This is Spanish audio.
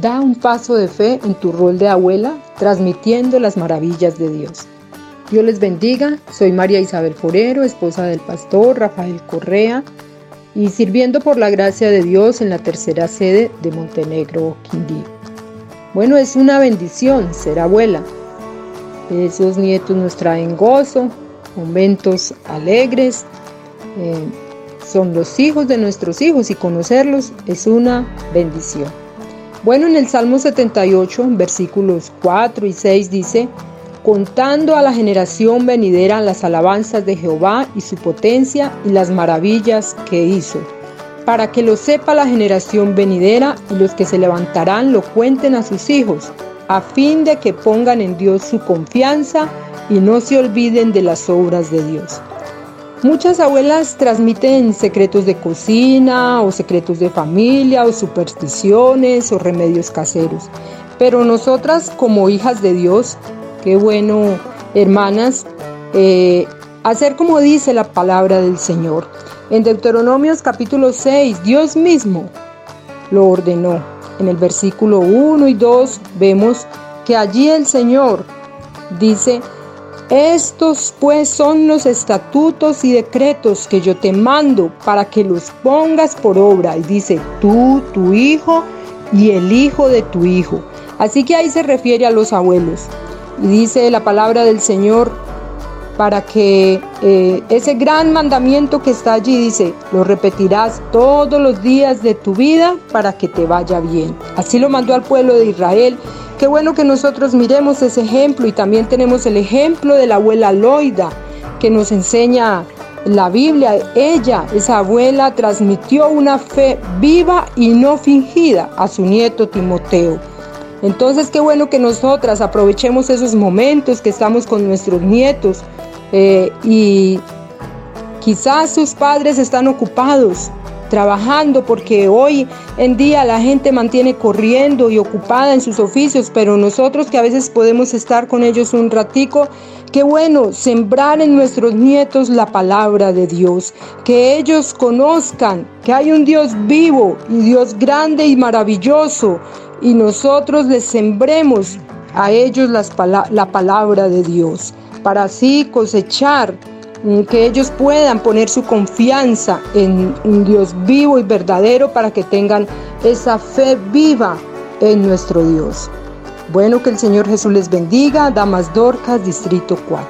Da un paso de fe en tu rol de abuela, transmitiendo las maravillas de Dios. Dios les bendiga. Soy María Isabel Forero, esposa del pastor Rafael Correa y sirviendo por la gracia de Dios en la tercera sede de Montenegro, Quindío. Bueno, es una bendición ser abuela. Esos nietos nos traen gozo, momentos alegres, eh, son los hijos de nuestros hijos y conocerlos es una bendición. Bueno, en el Salmo 78, versículos 4 y 6 dice, contando a la generación venidera las alabanzas de Jehová y su potencia y las maravillas que hizo, para que lo sepa la generación venidera y los que se levantarán lo cuenten a sus hijos, a fin de que pongan en Dios su confianza y no se olviden de las obras de Dios. Muchas abuelas transmiten secretos de cocina o secretos de familia o supersticiones o remedios caseros. Pero nosotras como hijas de Dios, qué bueno, hermanas, eh, hacer como dice la palabra del Señor. En Deuteronomios capítulo 6, Dios mismo lo ordenó. En el versículo 1 y 2 vemos que allí el Señor dice, estos pues son los estatutos y decretos que yo te mando para que los pongas por obra. Y dice, tú, tu hijo y el hijo de tu hijo. Así que ahí se refiere a los abuelos. Y dice la palabra del Señor para que eh, ese gran mandamiento que está allí dice, lo repetirás todos los días de tu vida para que te vaya bien. Así lo mandó al pueblo de Israel Qué bueno que nosotros miremos ese ejemplo y también tenemos el ejemplo de la abuela Loida que nos enseña la Biblia. Ella, esa abuela, transmitió una fe viva y no fingida a su nieto Timoteo. Entonces, qué bueno que nosotras aprovechemos esos momentos que estamos con nuestros nietos eh, y quizás sus padres están ocupados trabajando porque hoy en día la gente mantiene corriendo y ocupada en sus oficios, pero nosotros que a veces podemos estar con ellos un ratico, qué bueno sembrar en nuestros nietos la palabra de Dios, que ellos conozcan que hay un Dios vivo y Dios grande y maravilloso y nosotros les sembremos a ellos la palabra de Dios para así cosechar que ellos puedan poner su confianza en un Dios vivo y verdadero para que tengan esa fe viva en nuestro Dios. Bueno, que el Señor Jesús les bendiga. Damas Dorcas, Distrito 4.